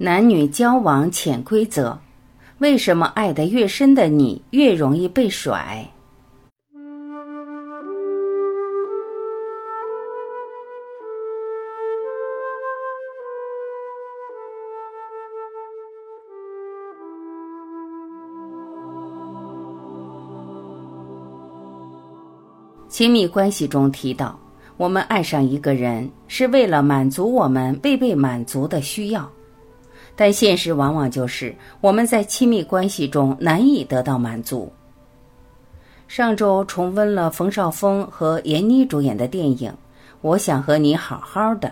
男女交往潜规则：为什么爱得越深的你越容易被甩？亲密关系中提到，我们爱上一个人是为了满足我们未被满足的需要。但现实往往就是我们在亲密关系中难以得到满足。上周重温了冯绍峰和闫妮主演的电影《我想和你好好的》。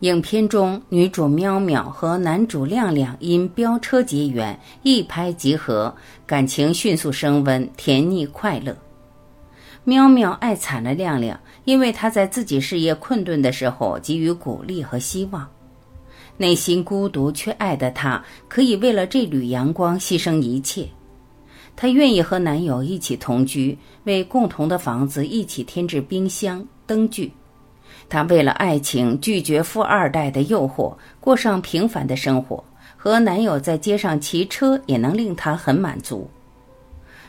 影片中，女主喵喵和男主亮亮因飙车结缘，一拍即合，感情迅速升温，甜腻快乐。喵喵爱惨了亮亮，因为他在自己事业困顿的时候给予鼓励和希望。内心孤独却爱的她，可以为了这缕阳光牺牲一切。她愿意和男友一起同居，为共同的房子一起添置冰箱、灯具。她为了爱情拒绝富二代的诱惑，过上平凡的生活。和男友在街上骑车也能令她很满足。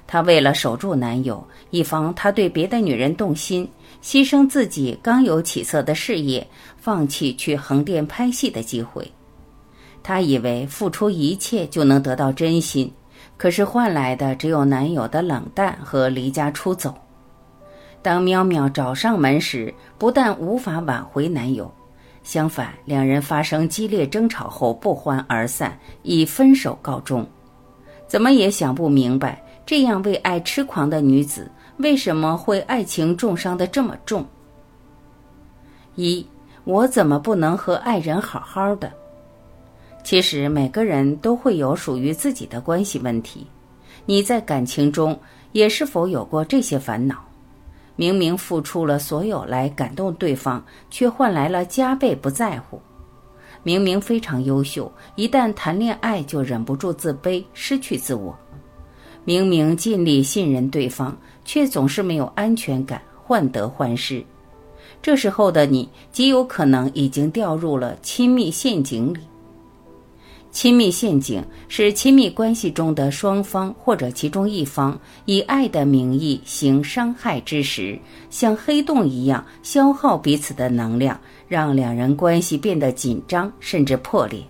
她为了守住男友，以防他对别的女人动心。牺牲自己刚有起色的事业，放弃去横店拍戏的机会。她以为付出一切就能得到真心，可是换来的只有男友的冷淡和离家出走。当喵喵找上门时，不但无法挽回男友，相反，两人发生激烈争吵后不欢而散，以分手告终。怎么也想不明白，这样为爱痴狂的女子。为什么会爱情重伤的这么重？一，我怎么不能和爱人好好的？其实每个人都会有属于自己的关系问题。你在感情中也是否有过这些烦恼？明明付出了所有来感动对方，却换来了加倍不在乎。明明非常优秀，一旦谈恋爱就忍不住自卑，失去自我。明明尽力信任对方，却总是没有安全感，患得患失。这时候的你，极有可能已经掉入了亲密陷阱里。亲密陷阱是亲密关系中的双方或者其中一方以爱的名义行伤害之时，像黑洞一样消耗彼此的能量，让两人关系变得紧张甚至破裂。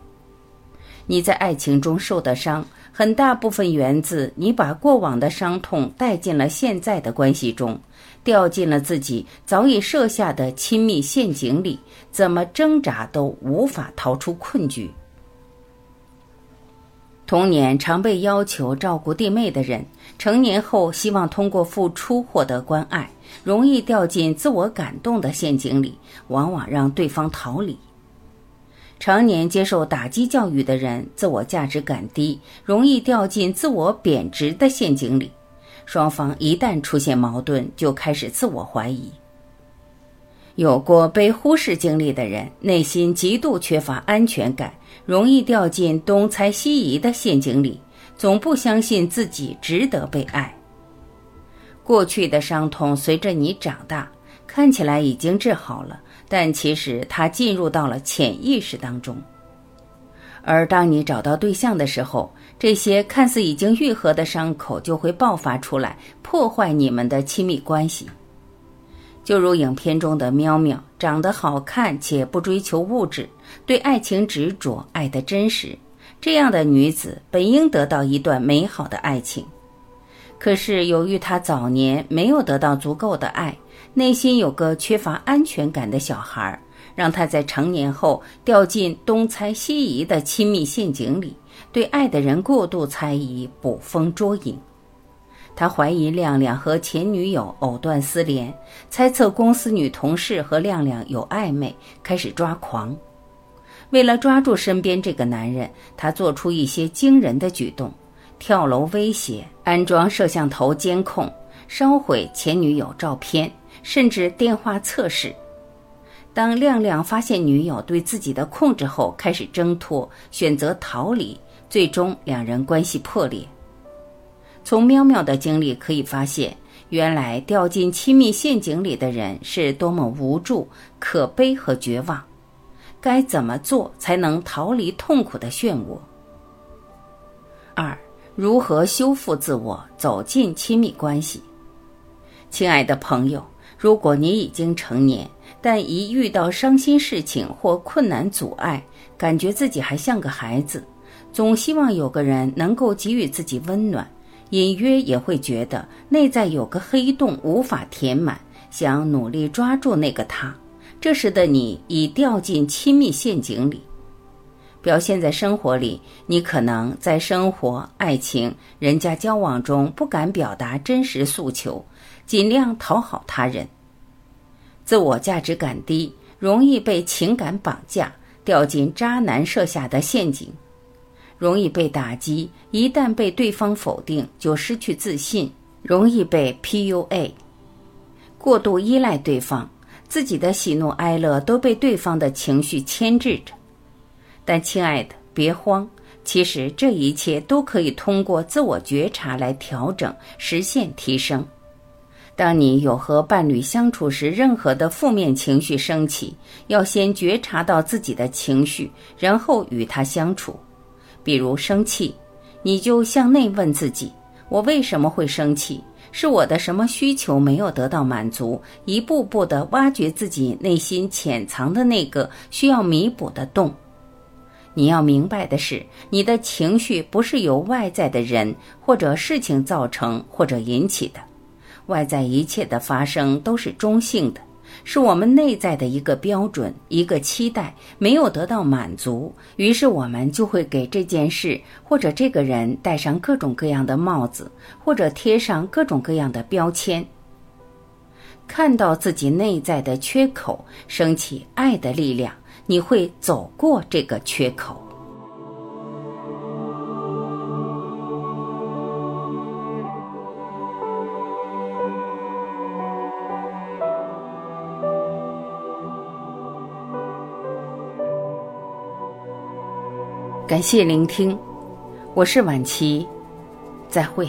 你在爱情中受的伤。很大部分源自你把过往的伤痛带进了现在的关系中，掉进了自己早已设下的亲密陷阱里，怎么挣扎都无法逃出困局。童年常被要求照顾弟妹的人，成年后希望通过付出获得关爱，容易掉进自我感动的陷阱里，往往让对方逃离。常年接受打击教育的人，自我价值感低，容易掉进自我贬值的陷阱里。双方一旦出现矛盾，就开始自我怀疑。有过被忽视经历的人，内心极度缺乏安全感，容易掉进东猜西疑的陷阱里，总不相信自己值得被爱。过去的伤痛随着你长大，看起来已经治好了。但其实它进入到了潜意识当中，而当你找到对象的时候，这些看似已经愈合的伤口就会爆发出来，破坏你们的亲密关系。就如影片中的喵喵，长得好看且不追求物质，对爱情执着，爱的真实，这样的女子本应得到一段美好的爱情。可是由于他早年没有得到足够的爱。内心有个缺乏安全感的小孩，让他在成年后掉进东猜西疑的亲密陷阱里，对爱的人过度猜疑，捕风捉影。他怀疑亮亮和前女友藕断丝连，猜测公司女同事和亮亮有暧昧，开始抓狂。为了抓住身边这个男人，他做出一些惊人的举动：跳楼威胁、安装摄像头监控、烧毁前女友照片。甚至电话测试。当亮亮发现女友对自己的控制后，开始挣脱，选择逃离，最终两人关系破裂。从喵喵的经历可以发现，原来掉进亲密陷阱里的人是多么无助、可悲和绝望。该怎么做才能逃离痛苦的漩涡？二、如何修复自我，走进亲密关系？亲爱的朋友，如果你已经成年，但一遇到伤心事情或困难阻碍，感觉自己还像个孩子，总希望有个人能够给予自己温暖，隐约也会觉得内在有个黑洞无法填满，想努力抓住那个他。这时的你已掉进亲密陷阱里。表现在生活里，你可能在生活、爱情、人家交往中不敢表达真实诉求，尽量讨好他人。自我价值感低，容易被情感绑架，掉进渣男设下的陷阱，容易被打击。一旦被对方否定，就失去自信，容易被 PUA，过度依赖对方，自己的喜怒哀乐都被对方的情绪牵制着。但亲爱的，别慌，其实这一切都可以通过自我觉察来调整，实现提升。当你有和伴侣相处时，任何的负面情绪升起，要先觉察到自己的情绪，然后与他相处。比如生气，你就向内问自己：我为什么会生气？是我的什么需求没有得到满足？一步步的挖掘自己内心潜藏的那个需要弥补的洞。你要明白的是，你的情绪不是由外在的人或者事情造成或者引起的，外在一切的发生都是中性的，是我们内在的一个标准、一个期待没有得到满足，于是我们就会给这件事或者这个人戴上各种各样的帽子，或者贴上各种各样的标签。看到自己内在的缺口，升起爱的力量。你会走过这个缺口。感谢聆听，我是晚琪，再会。